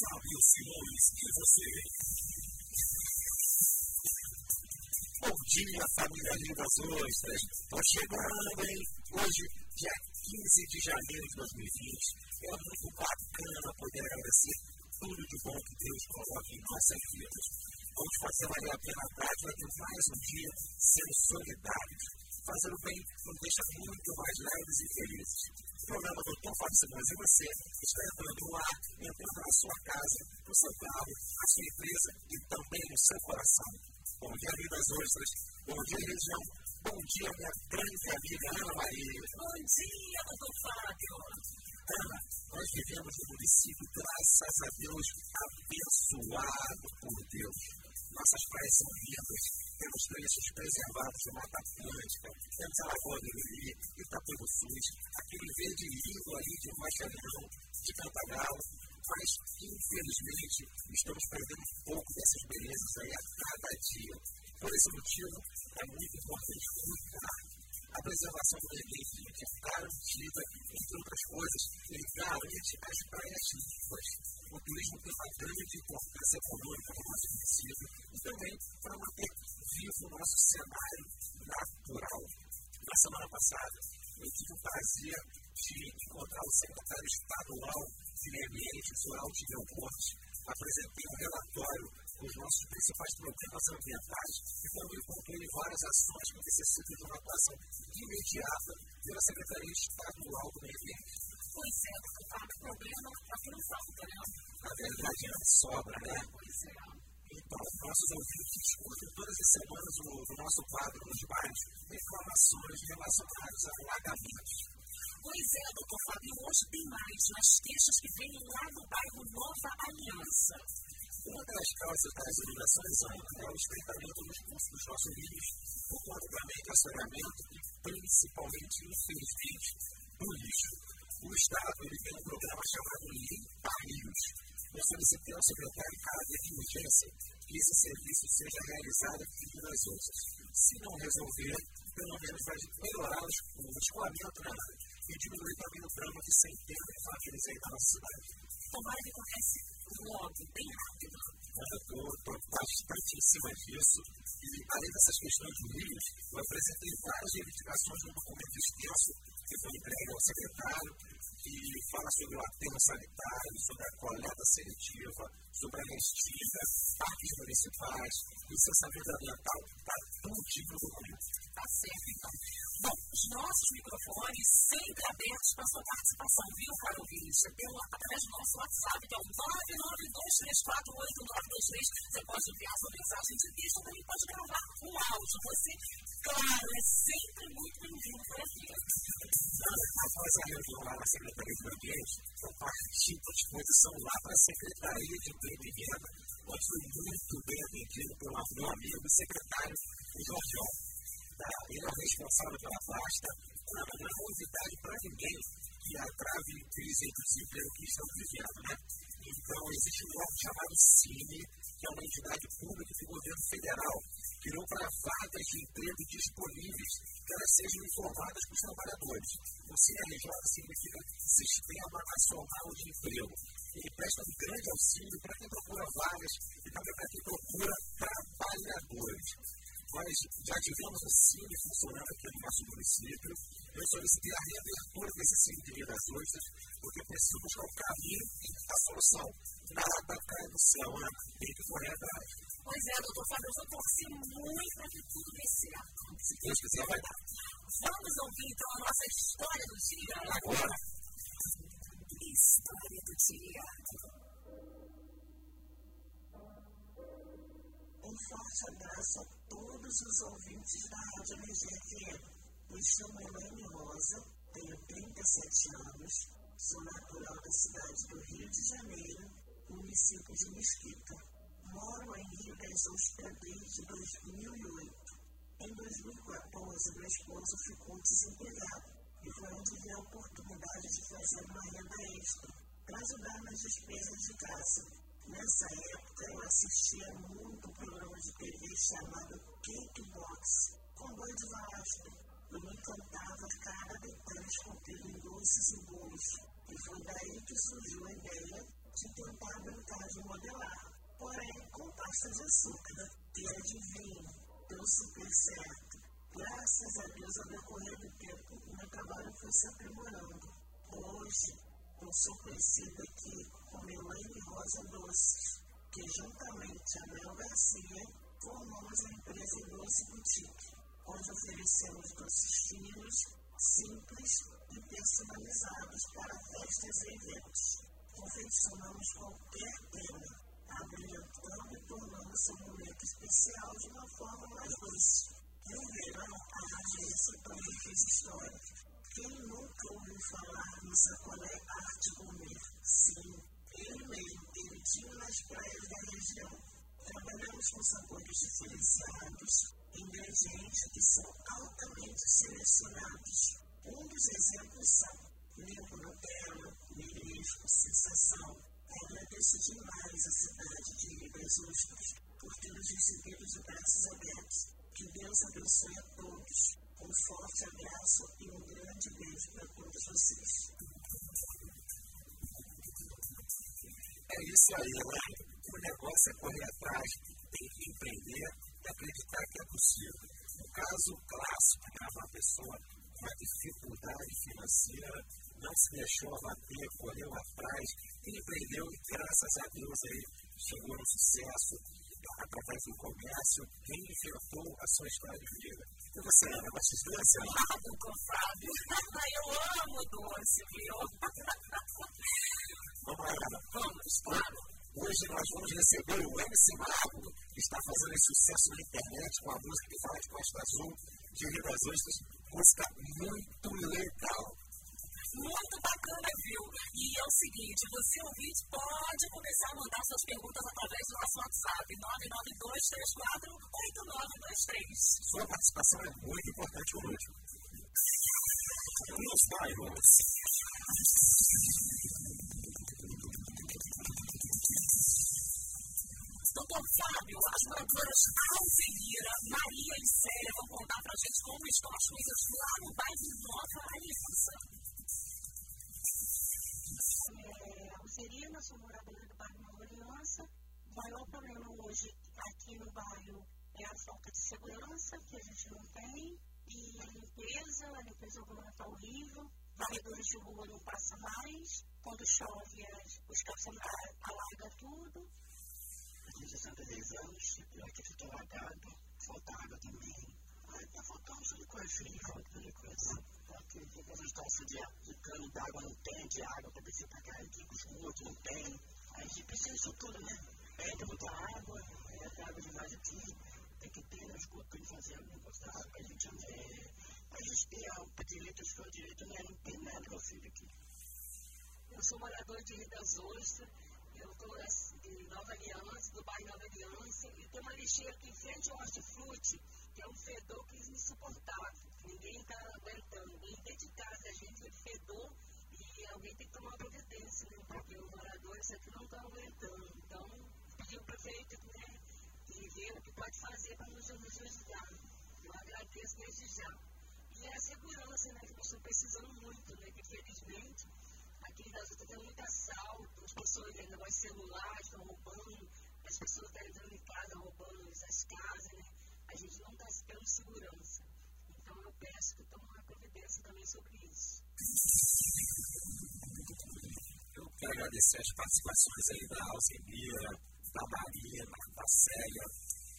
Fábio Simões e você. Bom dia, família Lindas Ostras. Estou chegando, hein? Hoje, dia 15 de janeiro de 2020. É muito bacana poder agradecer tudo de bom que Deus coloca em nossas vidas. Vamos fazer valer a pena a prática de mais um dia sendo solidários. Fazer o bem nos deixa muito mais leves e felizes. O programa Doutor Fábio Simões e você está entrando no ar, entrando na sua casa, no seu carro, na sua empresa e também no seu coração. Bom dia, Lindas Ostras. Bom dia, região. Bom dia, minha grande amiga Ana Maria. Bom dia, doutor Fábio. Ana, nós vivemos no município, graças a Deus, abençoado por Deus. Nossas praias são lindas, temos trechos preservados de Mata Atlântica, temos a Lagoa do Lili, Itapu do SUS, aquele verde lindo ali de Macharão, de Cantagalo, mas infelizmente estamos perdendo um pouco dessas belezas aí a cada dia. Por esse motivo, é muito importante cuidar. A preservação do meio ambiente é garantida, entre outras coisas, ele garante as praias limpas. O turismo tem uma grande importância econômica no nosso município e também para manter vivo o nosso cenário natural. Na semana passada, eu tive o prazer de encontrar o secretário estadual de Meio Ambiente, o senhor Aldineu Montes, apresentei um relatório os nossos principais problemas ambientais e também concluí várias ações que necessitam de uma atuação imediata pela Secretaria Estadual do Meio Ambiente. Pois é, o problema aqui não falta, né? Na verdade, não sobra, né? Pois é. Então, nossos ouvintes escutam todas as semanas o, o nosso quadro nos bairros reclamações relacionadas a alagamentos. Pois é, doutor Fábio, hoje tem mais nas queixas que vêm lá do bairro Nova Aliança. Uma das causas das inundações é o estreitamento dos cursos dos nossos rios, o controlamento e assoreamento principalmente, infelizmente, do lixo. O Estado ele tem um programa chamado Limpa Rios. Eu solicitei ao secretário Cádia de urgência que esse serviço seja realizado em das outras. Se não resolver, pelo menos vai melhorar o escoamento na área e diminuir também o drama de centenas de famílias aí da nossa cidade. Tomara que comece logo, bem rápido. Eu estou bastante em cima disso. E, além dessas questões jurídicas, eu apresentei várias reivindicações no documento extenso que foi entregue ao secretário, que fala sobre o aterro sanitário, sobre a coleta seletiva, sobre a restinga, parques municipais, licenciamento ambiental. Está tudo no documento. Está certo, então. Bom, os nossos microfones sempre abertos para sua participação, viu, caro ouvinte? Pelo, através do nosso WhatsApp, que é o 992348923. Você pode enviar sua mensagem de texto, também pode gravar um áudio. Você, claro, é sempre muito bem-vindo por aqui. Após a reunião lá na Secretaria do Ambiente, eu parti à disposição lá para a Secretaria de Emprego e Renda, onde fui muito bem atendido pelo meu amigo secretário, o Jorge Tá? Ele é responsável pela pasta. Não, não é novidade para ninguém que a trave crise do desemprego que estamos vivendo. Né? Então, existe um órgão chamado CINE, que é uma entidade pública do governo federal, criou para vagas de emprego disponíveis que elas sejam informadas para os trabalhadores. O CNJ significa Sistema Nacional de Emprego. Ele presta um grande auxílio para quem procura vagas e também para quem procura trabalhadores. Nós já tivemos o Cine funcionando aqui no nosso município. Eu solicitei a reabertura desse Cine de das Ostras, porque precisamos buscar o caminho a solução. Nada cai do céu, né? Tem que correr atrás. Pois é, doutor Fábio, eu estou torcendo muito para que tudo dê certo. Se Deus quiser, vai dar. Vamos ouvir então a nossa história do dia. Agora. História do dia. Um forte abraço a todos os ouvintes da Rádio MGFM. Me chamo Elaine Rosa, tenho 37 anos, sou natural da cidade do Rio de Janeiro, município de Mesquita. Moro em Rio das Ostras desde 2008. Em 2014, meu esposo ficou desempregado e foi onde vi a oportunidade de fazer uma renda extra para ajudar nas despesas de casa Nessa época eu assistia muito esses símbolos E foi daí que surgiu a ideia de tentar brincar de modelar. Porém, com pasta de açúcar, né, que é adivinha, deu super certo. Graças a Deus, ao decorrer do tempo, o meu trabalho foi se aprimorando. Hoje, eu sou conhecida da região. Trabalhamos com sabores diferenciados, ingredientes que são altamente selecionados. Um dos exemplos são limpo Nutella, mirisco, sensação. Agradeço demais a cidade de Ribas Ostras por ter nos recebido de braços abertos. Que Deus abençoe a todos. Um forte abraço e um grande beijo para todos vocês. É isso aí, né? O negócio é correr atrás, tem que empreender e acreditar que é possível. No caso clássico, né, uma pessoa com uma dificuldade financeira não se deixou abater, correu atrás, empreendeu e, graças a Deus, aí, chegou no sucesso através do comércio, reinventou a sua história de vida. E você, Ana, gosta de doce? Amo com Fábio. Eu amo doce, viu? Vamos lá, Ana. Vamos, claro. Hoje nós vamos receber o MC Marco, que está fazendo sucesso na internet com a música que fala de Costa Azul, de Rio das Ostras. Música muito legal. Muito bacana, viu? E é o seguinte, você ouvinte pode começar a mandar suas perguntas através do nosso WhatsApp, 992348923. Sua participação é muito importante hoje. Nos bairros. Fábio, as moradoras Alzenira, Maria e Célia vão contar pra gente como estão as coisas lá no bairro Nova Aliança. É, sou moradora do bairro Nova Aliança. O maior problema hoje aqui no bairro é a falta de segurança, que a gente não tem, e a limpeza, a limpeza urbana está horrível, varredores de rua não passa mais, quando chove os calçamares alaga tudo. Tenho 66 anos, e aqui fica alagado, falta água também. Aí tá faltando de coisa, frio, falta monte de coisa. Aqui tem as instalações de, de cano d'água não tem, de água para descer pra cá, com esgoto não tem. Aí a gente precisa disso tudo, né? É, tem muita água, é, água demais aqui, tem que ter esgoto pra gente fazer o negócio da água, a gente é, a gente tem a, o direito, a direito, né? Não tem nada meu filho aqui. Eu sou moradora de Rio das Ostras, eu estou de Nova Aliança, do bairro Nova Aliança, e tem uma lixeira aqui em frente ao hortifruti, que é um fedor que é insuportável. Ninguém está aguentando. E dentro de casa a gente é fedor e alguém tem que tomar providência, né? Porque os moradores aqui não estão aguentando. Então, pedir ao prefeito, né? E ver o que pode fazer para nos nos ajudar. Eu agradeço desde já. E a segurança, né? Que nós estamos precisando muito, né? Que nas outras tem muito assalto, as pessoas têm negócio celular, estão roubando, as pessoas estão entrando em casa roubando as casas, né? A gente não está tendo segurança. Então eu peço que tomem uma providência também sobre isso. Eu quero agradecer as participações aí da Alzemira, da Marina, da Célia.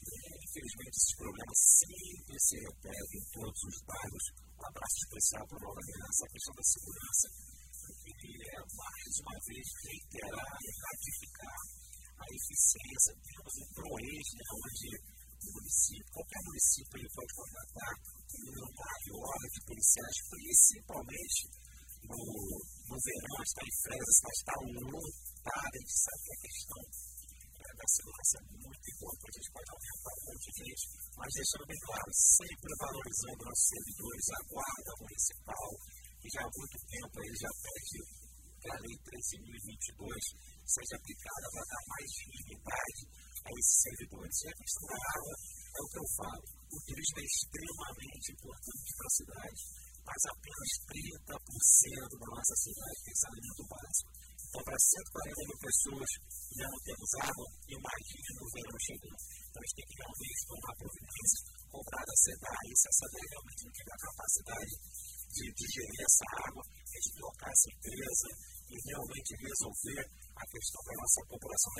É, infelizmente, esses problemas sempre se repetem em todos os bairros. Um abraço especial para a Nova Aliança, a questão da segurança. Queria, mais uma vez, reiterar e ratificar a eficiência. Temos um PROES, né, onde o município, qualquer município ele pode contratar um milionário, hora de policiais, principalmente no, no verão, as tarifas está lotada, a gente sabe que a questão é, da segurança é muito importante, a gente pode aumentar um monte de gente, mas deixando bem claro, sempre valorizando nossos servidores, a guarda municipal, que já há muito tempo aí já pede que a lei 13.022 seja aplicada para dar mais dignidade a esses servidores. E a questão da água é o que eu falo. O turismo é extremamente importante para a cidade, mas apenas 30% da nossa cidade tem saneamento básico. Então, para 140 mil pessoas já não temos água, imagine no verão chegando. Então, a gente tem que realmente tomar providência, comprar da SEDAI, se a SEDAI realmente não tiver a capacidade de digerir essa água, é de colocar essa empresa e realmente resolver a questão da nossa população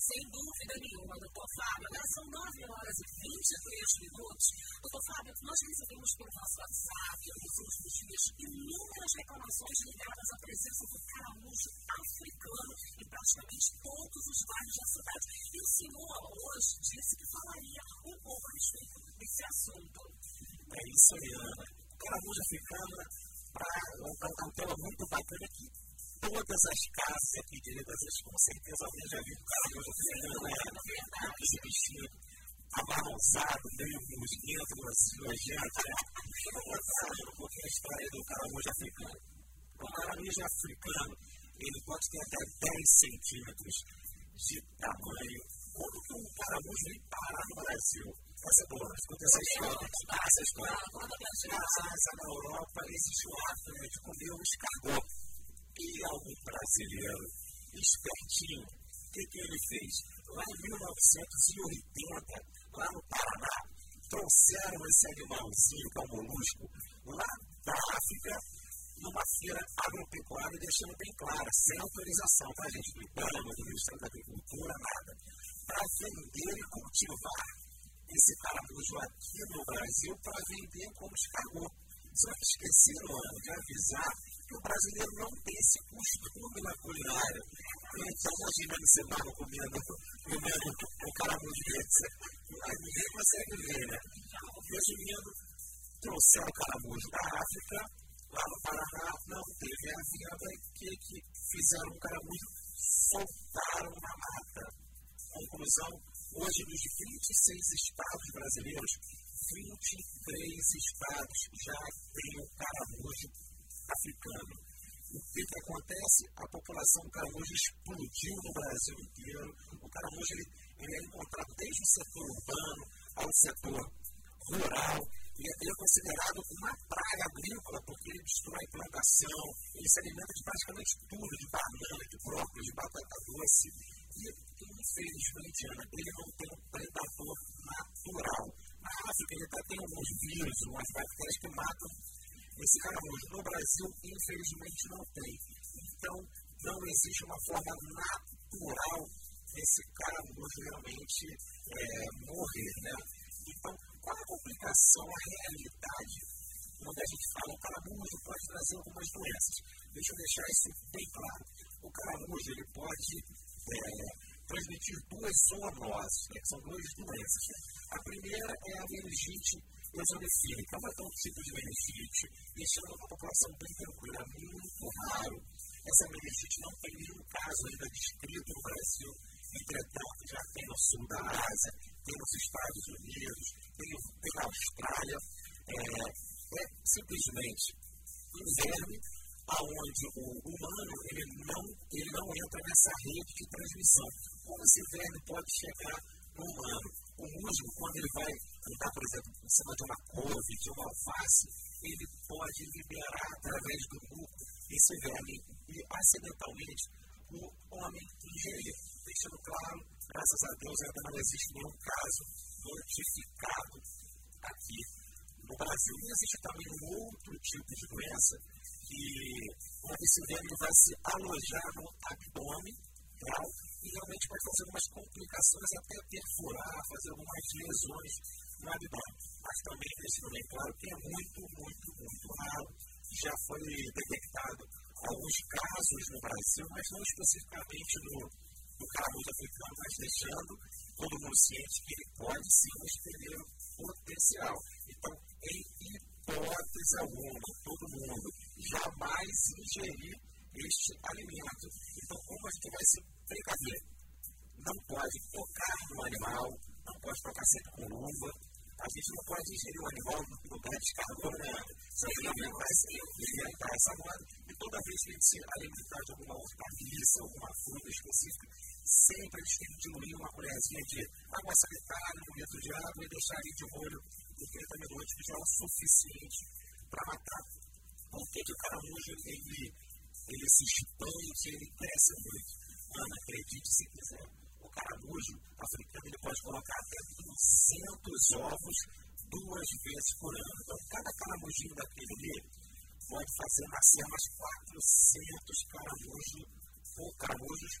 sem dúvida nenhuma, doutor Fábio. Agora são 9 horas e 23 minutos. Doutor Fábio, nós recebemos pelo nosso WhatsApp nos últimos dias inúmeras reclamações ligadas à presença do caramujo africano em praticamente todos os bairros da cidade. E o senhor hoje disse que falaria um pouco a respeito desse assunto. É isso aí, Ana. O caramujo africano, para um tema muito bacana aqui todas as casas aqui de Letras, com certeza alguém já viu o caramujo africano, né? Esse bichinho amarronzado, meio musguento, nojento, né? Eu vou contar um pouquinho a história do caramujo africano. O caramujo africano, ele pode ter até 10 centímetros de tamanho. Como que um caramujo vem parar no Brasil? Essa é boa, escuta essa história. Essa história. Ah, na Europa existe um hábito de comer um escargot e algum brasileiro espertinho, o que, que ele fez? Lá em 1980, lá no Paraná, trouxeram esse animalzinho, que é um molusco, lá da África, numa feira agropecuária, deixando bem claro, sem autorização para a gente do IBAMA, do Ministério da Agricultura, nada, para vender e cultivar esse caramujo aqui no Brasil para vender como escargot. Só que esqueceram de avisar que o brasileiro não tem esse costume na culinária. Então, imaginando você estava comendo, comendo um caramujo desse. Aí ninguém consegue ver, né? Resumindo, trouxeram o caramujo da África, lá no Paraná, não teve a venda, que, que fizeram um caramujo, soltaram na mata. Conclusão, hoje nos 26 estados brasileiros, 23 estados já têm o caramujo africano. O que, que acontece? A população caramujo explodiu no Brasil inteiro. O caramujo ele, ele é encontrado desde o setor urbano ao setor rural. E é, é considerado uma praga agrícola porque ele destrói plantação, ele se alimenta de praticamente tudo, de banana, de brócolis, de batata doce. E, infelizmente, Ana, ele não tem um predador natural. Na África, ele até tem alguns vírus, umas bactérias que matam esse caramujo no Brasil, infelizmente, não tem. Então, não existe uma forma natural desse caramujo realmente é, morrer. Né? Então, qual a complicação, a realidade, quando a gente fala o caramujo pode trazer algumas doenças? Deixa eu deixar isso bem claro. O caramujo ele pode é, transmitir duas zoonoses, né, que são duas doenças. A primeira é a meningite eosinofílica, mas é um tipo de meningite, deixando é uma população bem tranquila, muito raro. Essa meningite não tem nenhum caso ainda descrito no Brasil, entretanto, já tem no sul da Ásia, tem nos Estados Unidos, tem, tem na Austrália. É, é simplesmente um verme aonde o humano ele não, ele não entra nessa rede de transmissão. Como esse verme pode chegar no humano? O musgo, quando ele vai andar, por exemplo, em cima de uma couve, de uma alface, ele pode liberar através do muco esse verme e acidentalmente o homem ingerir. Deixando claro, graças a Deus ainda não existe nenhum caso notificado aqui no Brasil. E existe também um outro tipo de doença que esse verme vai se alojar no abdômen e realmente pode fazer algumas complicações, até perfurar, fazer algumas lesões no abdômen. Mas também deixando bem claro que é muito, muito, muito raro. Já foi detectado alguns casos no Brasil, mas não especificamente no, no caramujo africano, mas deixando todo mundo ciente que ele pode sim ter potencial. Então, em hipótese alguma, todo mundo jamais ingerir este alimento. Então, como a gente vai se precaver? Não pode tocar no animal, não pode tocar sempre com luva, a gente não pode ingerir o animal no lugar de carbono, né? Isso aí não vai se alimentar essa moda. E toda vez que a gente se alimentar de alguma hortaliça, alguma fruta específica, sempre a gente tem que diluir uma colherzinha de água sanitária, um litro de água e deixar ali de molho por 30 minutos, que já é o suficiente para matar. Por que, que o caramujo ele ele se expande, ele cresce muito. Ana, acredite se quiser, o caramujo africano ele pode colocar até 200 ovos duas vezes por ano. Então, cada caramujinho daquele ali pode fazer nascer mais 400 caramujos ou caramujos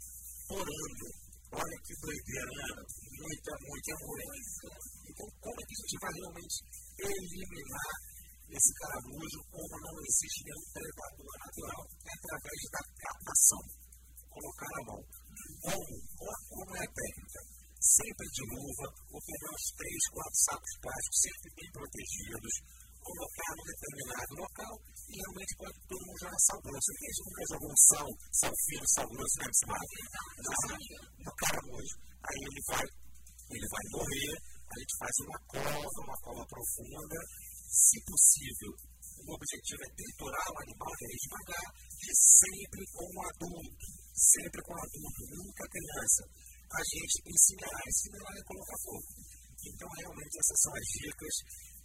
por ano. Olha que doideira, Ana. Muita, muita coisa. Então, como é que a gente vai realmente eliminar esse caramujo como não existe nenhum predador natural? É através da captação. Colocar a mão. Como? Como é a técnica? Sempre de luva, ou pegar uns 3, 4 sacos plásticos, sempre bem protegidos, colocar num determinado local e realmente pode todo mundo jogar sal grosso. Quem nunca jogou um sal, sal fino, sal grosso, né, no caramujo. Aí ele vai, ele vai morrer, a gente faz uma cova, uma cova profunda, se possível. O objetivo é triturar o animal, é devagar, e sempre com o adulto, sempre com o adulto, nunca criança. A gente ensinará, ensinará a colocar fogo. Então, realmente, essas são as dicas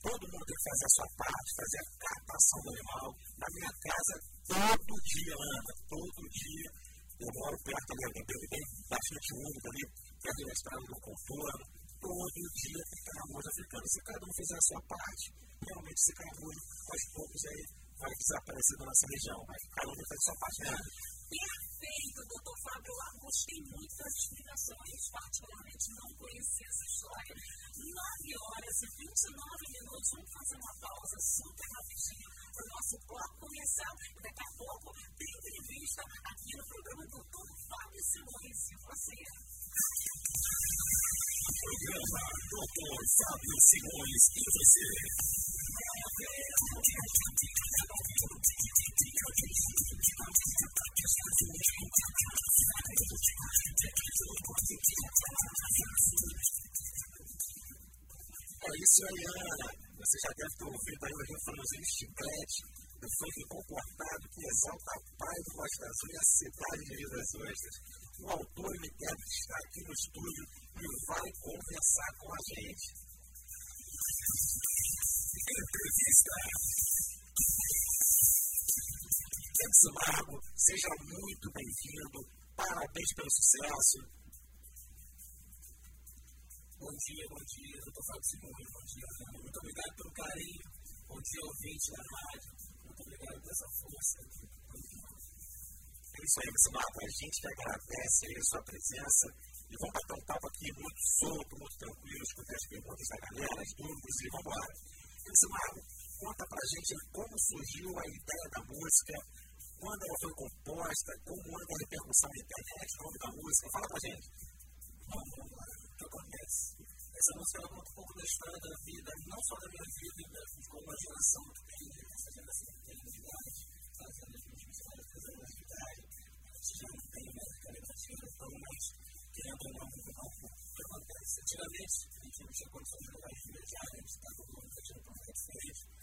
Todo mundo tem que fazer a sua parte, fazer a captação do animal. Na minha casa, todo dia, Ana, todo dia. Eu moro perto ali, alguém tem bem bastante úmido ali, perto da estrada do contorno. Todo dia tem caramujo africano. Se cada um fizer a sua parte, realmente esse caramujo, aos poucos, aí, vai desaparecer da nossa região. Mas cada um faz a sua parte. Né? Perfeito, doutor Fábio. Eu gostei muito das explicações, particularmente não conhecia essa história. 9 horas e 29 minutos, vamos fazer uma pausa super rapidinho para o nosso bloco começar. Daqui a pouco tem entrevista aqui no programa Doutor Fábio Simões. E você? Programa Doutor Fábio Simões e você. É isso aí, Ana. Você já deve ter ouvido aí o refrãozinho chiclete do funk comportado que exalta a paz do Costa Azul e a cidade de Rio das Ostras. O autor me quer estar aqui no estúdio e vai conversar com a gente. Entrevista. Edson Margo, seja muito bem-vindo. Parabéns pelo sucesso. Bom dia, bom dia, doutor Fábio Simões, bom dia, Ana. Muito obrigado pelo carinho. Bom dia, ouvinte da rádio. Muito obrigado essa força. É isso aí, Edson Margo. A gente que agradece a sua presença. E vamos bater um papo aqui muito solto, muito tranquilo, escutar as perguntas da galera, as dúvidas e vamos embora. Edson Margo, conta pra gente como surgiu a ideia da música, quando ela foi composta, como anda a repercussão na internet, o nome da música. Fala pra gente. Bom. O que acontece? Essa música ela conta um pouco da história da vida, não só da minha vida, né, como a geração que tem, essa geração que tem idade, fazendo as mesmas histórias, fazendo a idade, a gente já não tem mais aquela idade tão mais querendo ou não. O que acontece? Antigamente, a gente não tinha condições de levar de viajar, a gente estava um projeto diferente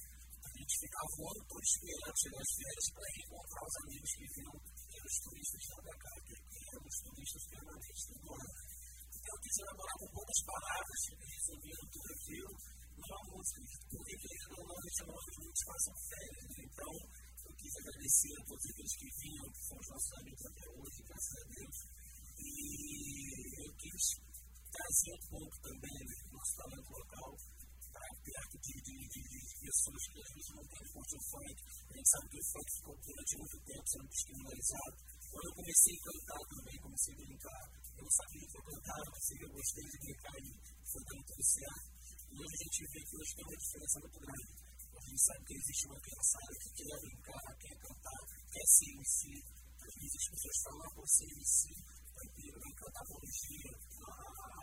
gente ficava o ano todo esperando chegar as férias para encontrar os amigos que vinham, que eram os turistas de cá, que eram os turistas permanentes do ano. Então, quis elaborar com poucas palavras, resumindo tudo aquilo, numa música, porque a gente é uma passam férias, né? Então, eu quis agradecer a todos aqueles que vinham, que são os nossos amigos até hoje, graças a Deus. E eu quis trazer um pouco também do nosso talento local perto de, de, de, de, pessoas que a gente não tem forte o funk. A gente sabe que o funk ficou durante muito tempo sendo descriminalizado. Quando eu comecei a cantar também, comecei a brincar, eu não sabia que eu cantava, assim, eu gostei de brincar e foi dando tudo certo. E hoje a gente vê que hoje tem uma diferença muito grande. A gente sabe que existe uma criançada que quer brincar, quer cantar, quer ser em si. Às vezes as pessoas falam por ser em si, vai cantar apologia ao tráfico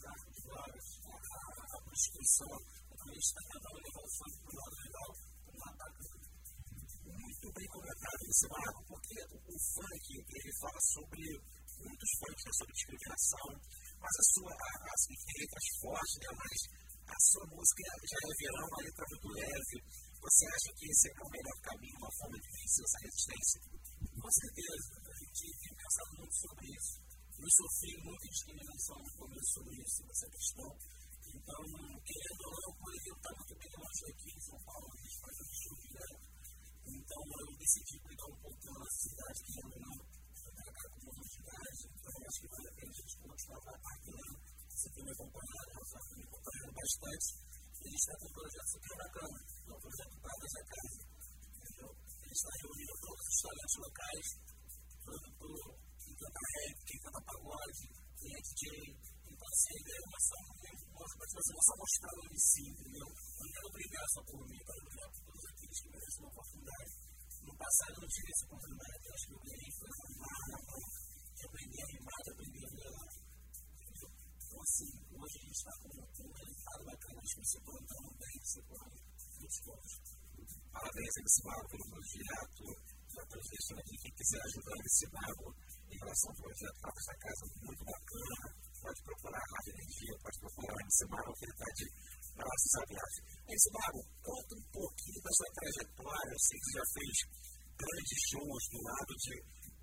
de drogas, prostituição, a gente está tentando levar o funk para o lado legal, muito bem colocado esse lado, porque o funk ele fala sobre muitos funks né, sobre discriminação, mas a sua, a, as letras fortes, né, mas a sua música já é verão, uma letra muito leve. Você acha que esse é o melhor caminho, uma forma de vencer essa resistência? Com certeza, a gente tem pensado muito sobre isso. Eu sofri muita discriminação no começo sobre isso, essa questão. Então, querendo ou não, por exemplo, está muito bem longe aqui em São Paulo, a gente faz um show direto. Então, eu decidi cuidar um pouco da nossa cidade, que é não para cá com uma cidade. Então, acho que vale a pena a gente continuar partilhando. Você tem me acompanhado, Rafa tem me acompanhado bastante. E a gente está com um projeto super bacana, é um projeto Pagas a Casa. Entendeu? A gente está reunindo todos os talentos locais, tanto quem canta rap, quem canta pagode, quem é DJ. Então, assim, a ideia é só, não só mostrar o MC, entendeu? Eu não quero brigar só por mim, eu quero brigar por todos aqueles que merecem uma oportunidade. No passado eu não tive essa oportunidade, eu acho que eu ganhei foi amar, de aprender a rimar, de aprender a lá. Então, assim, hoje a gente está com um resultado bacana, acho que você pode dar um bem, você pode muitos pontos. Parabéns, MC Mago, pelo projeto. Estou deixando aqui quem quiser ajudar MC Mago em relação ao projeto para essa casa, muito bacana. Pode procurar a Rádio Energia, pode procurar MC Mago, que ele está de braços abertos. Mago, conta um pouquinho da sua trajetória. Eu sei que você já fez grandes shows do lado de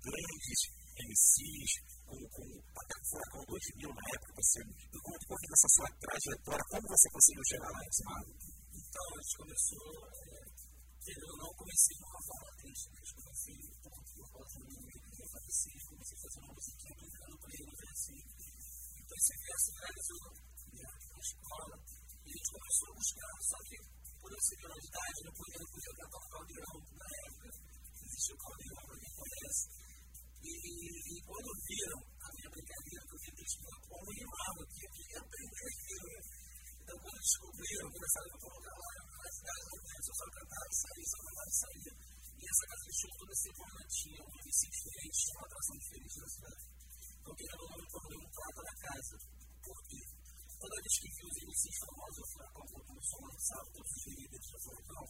grandes MCs, com, com até o Furacão 2000 na época. Você conta um pouquinho dessa sua trajetória, como você conseguiu chegar lá, Mago? Então, a gente começou, é, eu não comecei numa forma triste, a gente comecei por meu amigo que falecido, comecei a fazer uma musiquinha brincando com ele, assim. Então, esse verso realizou na escola, e a gente começou a buscar, só que por eu ser menor de idade, podia, não podia cantar o caldeirão na época, existia o caldeirão para quem conhece. E, e quando viram a minha brincadeira, que eu fiz isso, como rimava, que eu queria aprender aquilo, né? Então, quando descobriram, começaram a colocar lá na cidade, eu só cantava e saía, só cantava e saía. E essa casa de show toda semana tinha um MC diferente, tinha uma atração diferente na cidade. Então, querendo ou não, eu tornei um prato na casa. Por quê? Toda vez que vi os MCs famosos, eu fui como som lançado, todos os líderes do Furacão,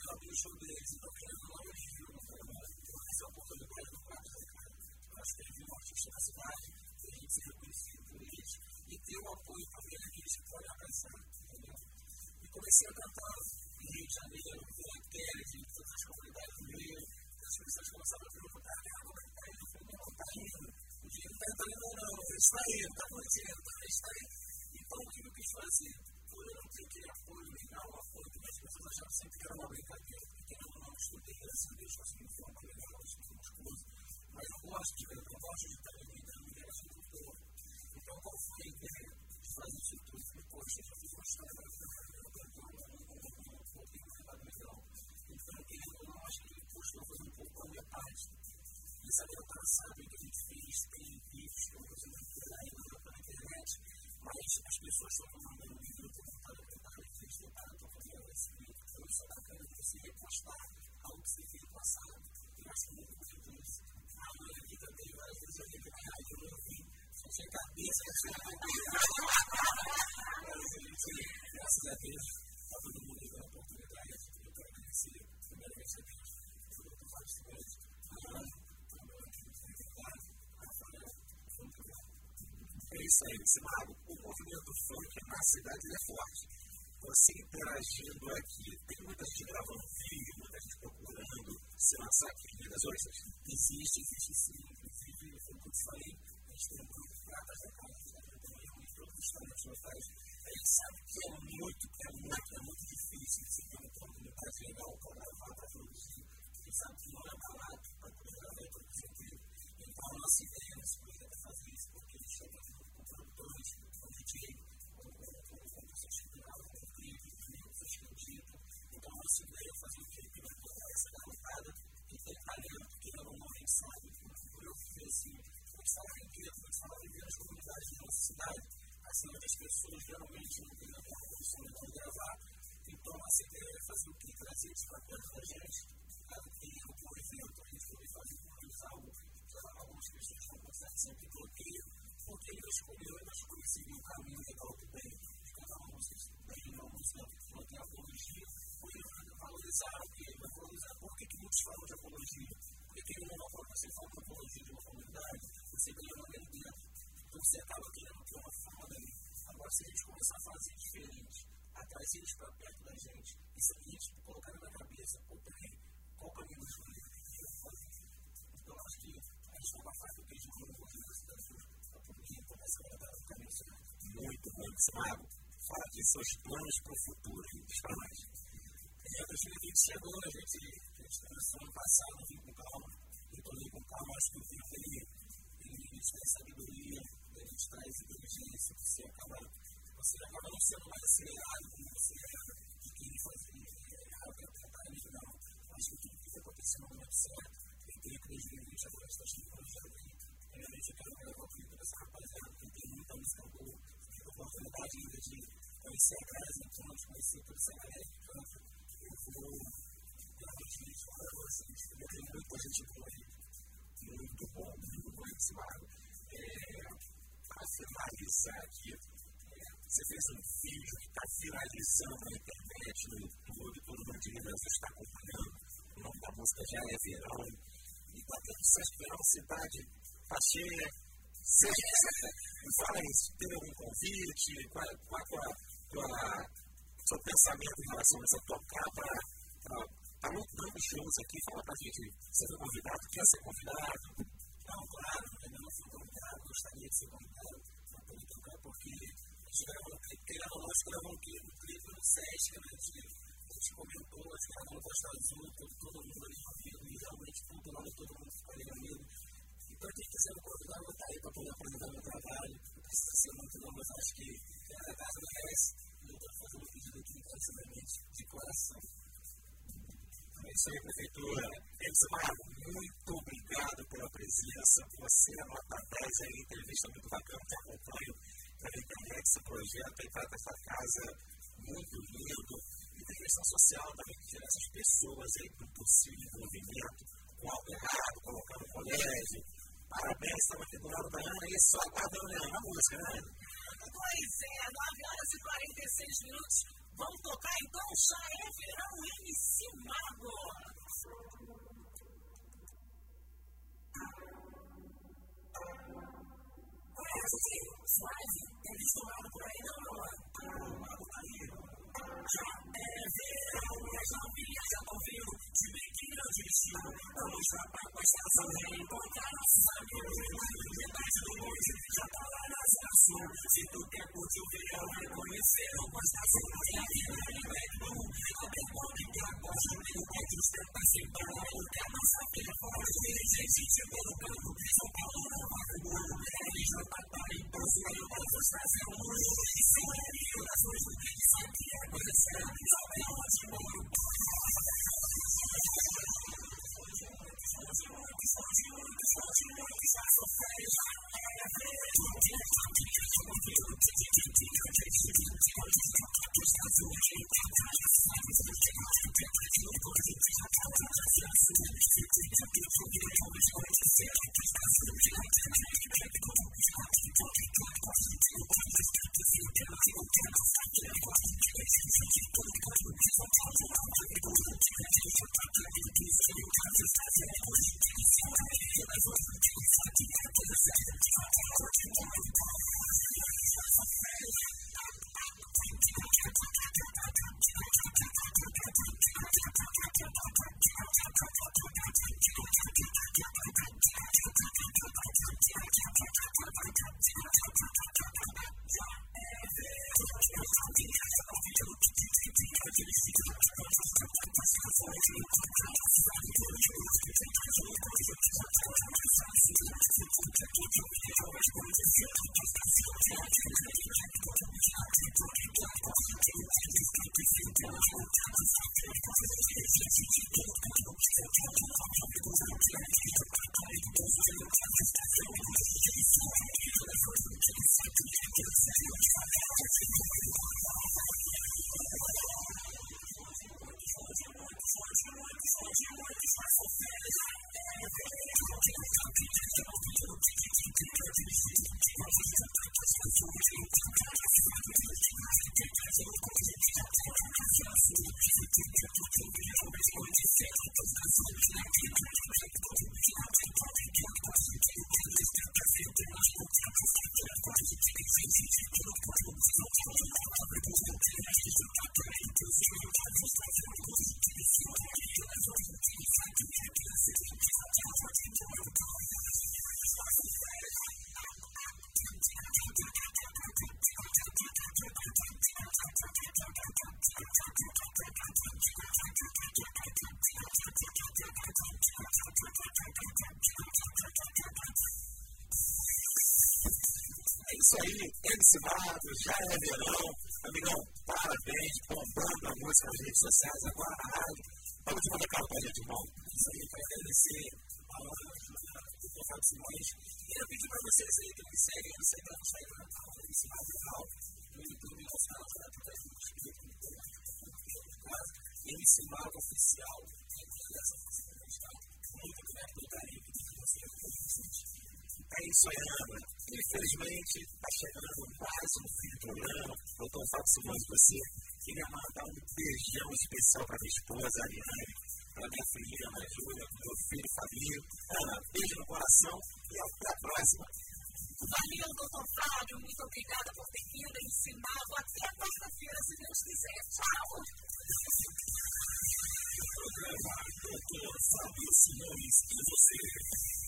eu abri o show deles. Então, querendo ou não, eles viram o trabalho. Eu tive a oportunidade no prato da casa. Eu acho que teve um artista na cidade, a gente ser reconhecido por eles e ter o apoio também daqueles que podem entendeu? E comecei a cantar em Rio de Janeiro, em Pérez, em todas as comunidades do Rio. As pessoas começaram a perguntar, ah, como é que tá indo? Eu falei, não, tá indo. O dinheiro não tá indo, não. Está indo, tá acontecendo, tá, está indo. Então, o que eu quis fazer? Por eu não ter aquele apoio legal, o apoio que as pessoas achavam sempre que era uma brincadeira, porque eu não estudei, graças a Deus, consegui me formar legal, estudei musculoso. Mas eu gosto de ver, eu gosto de estar relação com o povo. Então, qual foi a ideia de fazer isso tudo? Falei, poxa, já fiz uma história eu canto um pouquinho mais legal. Então, eu não acho que poxa, eu fazer um pouco a minha parte. E saber sabe que a gente fez, tem vídeos que eu vou fazer na internet, mas as pessoas estão mandando um vídeo contar a verdade, que eles tentaram para fazer esse vídeo. Então, isso é bacana, você repostar algo que você fez no passado. Eu acho que muito bonito isso. A minha vida veio várias vezes eu vi que eu não vi sem cabeça, sem Mas a gente, graças a Deus, está todo mundo. Eu quero agradecer, primeiramente a Deus, por todos os participantes. É isso aí, MC Mago. O movimento funk na cidade é forte. Você interagindo aqui, tem muita gente gravando vídeo, muita gente procurando se lançar aqui em Minas Ostras? Existe, existe sim. Inclusive, foi o que eu falei, a gente tem um grupo de pratas da casa, a gente tem um todos os talentos locais. A gente sabe que é muito, é muito, é muito difícil você ter uma comunidade legal para gravar, para produzir. Gente sabe que não é barato para poder gravar e produzir. Então, a nossa ideia é fazer isso, porque a gente chega com produtores, com DJ, com que que. Então, a nossa ideia é fazer o clipe para botar essa garotada que tem talento, que não morre, sabe? Eu viver assim, eu estava vivendo, eu estava vivendo as comunidades da nossa cidade, assim, as pessoas geralmente não têm a condição de gravar. Então, a nossa ideia é fazer o que? Trazer isso para perto da gente. Claro que tem Mago. Fala aqui seus planos para o futuro, diz para nós. É, 2020 chegou, a gente começou ano passado, vim com calma, eu estou com calma, acho que o tempo ele, ele traz sabedoria, ele traz inteligência, você acaba, você acaba não sendo mais acelerado como você era, de quem fazia errado para tentar não. Acho que tudo que está acontecendo no momento certo, eu creio que 2020 agora está chegando já bem. Primeiramente, eu quero agradecer o para essa rapaziada, que tem muita música boa, a oportunidade ainda de conhecer a casa, então, de conhecer toda essa galera que canta. Eu vou realmente falar para vocês, eu tenho muita gente boa muito bom, muito bom esse lado. Para finalizar aqui, você fez um vídeo que está viralizando na internet, no YouTube, todo mundo de Minas está acompanhando. O nome da música já é Verão. E está tendo Sesc Verão Cidade, está cheia. Me fala isso, tem algum convite? Qual, qual, qual, qual o seu pensamento em relação a essa tocar para Está montando shows aqui, fala pra gente, você foi convidado, quer ser convidado? Não, claro, ainda não fui convidado, gostaria de ser convidado para poder tocar, porque a gente gravou um clipe, a gente gravou um clipe, no Sesc, né? A gente, a comentou, a gravou no Costa Azul, todo, todo mundo ali ouvindo, e realmente, tudo lá, todo mundo ficou ali. Então, quem quiser me convidar, eu vou estar aí para poder apresentar meu trabalho, precisa ser muito não, mas acho que a casa merece, e eu estou fazendo um pedido aqui encarecidamente, de coração. É isso aí, Prefeitura. Edmar, muito obrigado pela presença. Você é nota 10 aí, entrevista muito bacana que acompanho pela internet esse projeto aí para essa casa muito lindo. E tem social também, que essas pessoas aí do possível envolvimento com algo errado, colocando colégio. Parabéns, estamos aqui do lado da Ana e só aguardando a música, né? Pois é, 9 horas e 46 minutos. Vamos tocar então? Já é verão MC Mago. Olha, gente, suave. Tem visto Mago por aí, não? O Isso aí, MC Mato, já é verão. Amigão, parabéns, bombando a música nas redes sociais, agora na rádio. Vamos mandar calma pra gente, irmão. Isso aí, para agradecer a Ana, o Fábio Simões. E eu pedi para vocês aí que me seguem no Instagram, no Instagram, MC Mato Real, no YouTube, no canal da Inscrito, MC Mato Oficial, essa música Muito obrigado pelo carinho que você é isso aí, Ana. Infelizmente, está chegando mais um fim do programa. Doutor Fábio Simões, você queria mandar um beijão especial para minha esposa, Ariane, para minha filha, Ana Júlia, meu filho, Fabinho. Ana, beijo no coração e até a próxima. Valeu, doutor Fábio. Muito obrigada por ter vindo e ensinado. Até quarta-feira, se Deus quiser. Tchau. Programa Doutor Fábio Simões e você.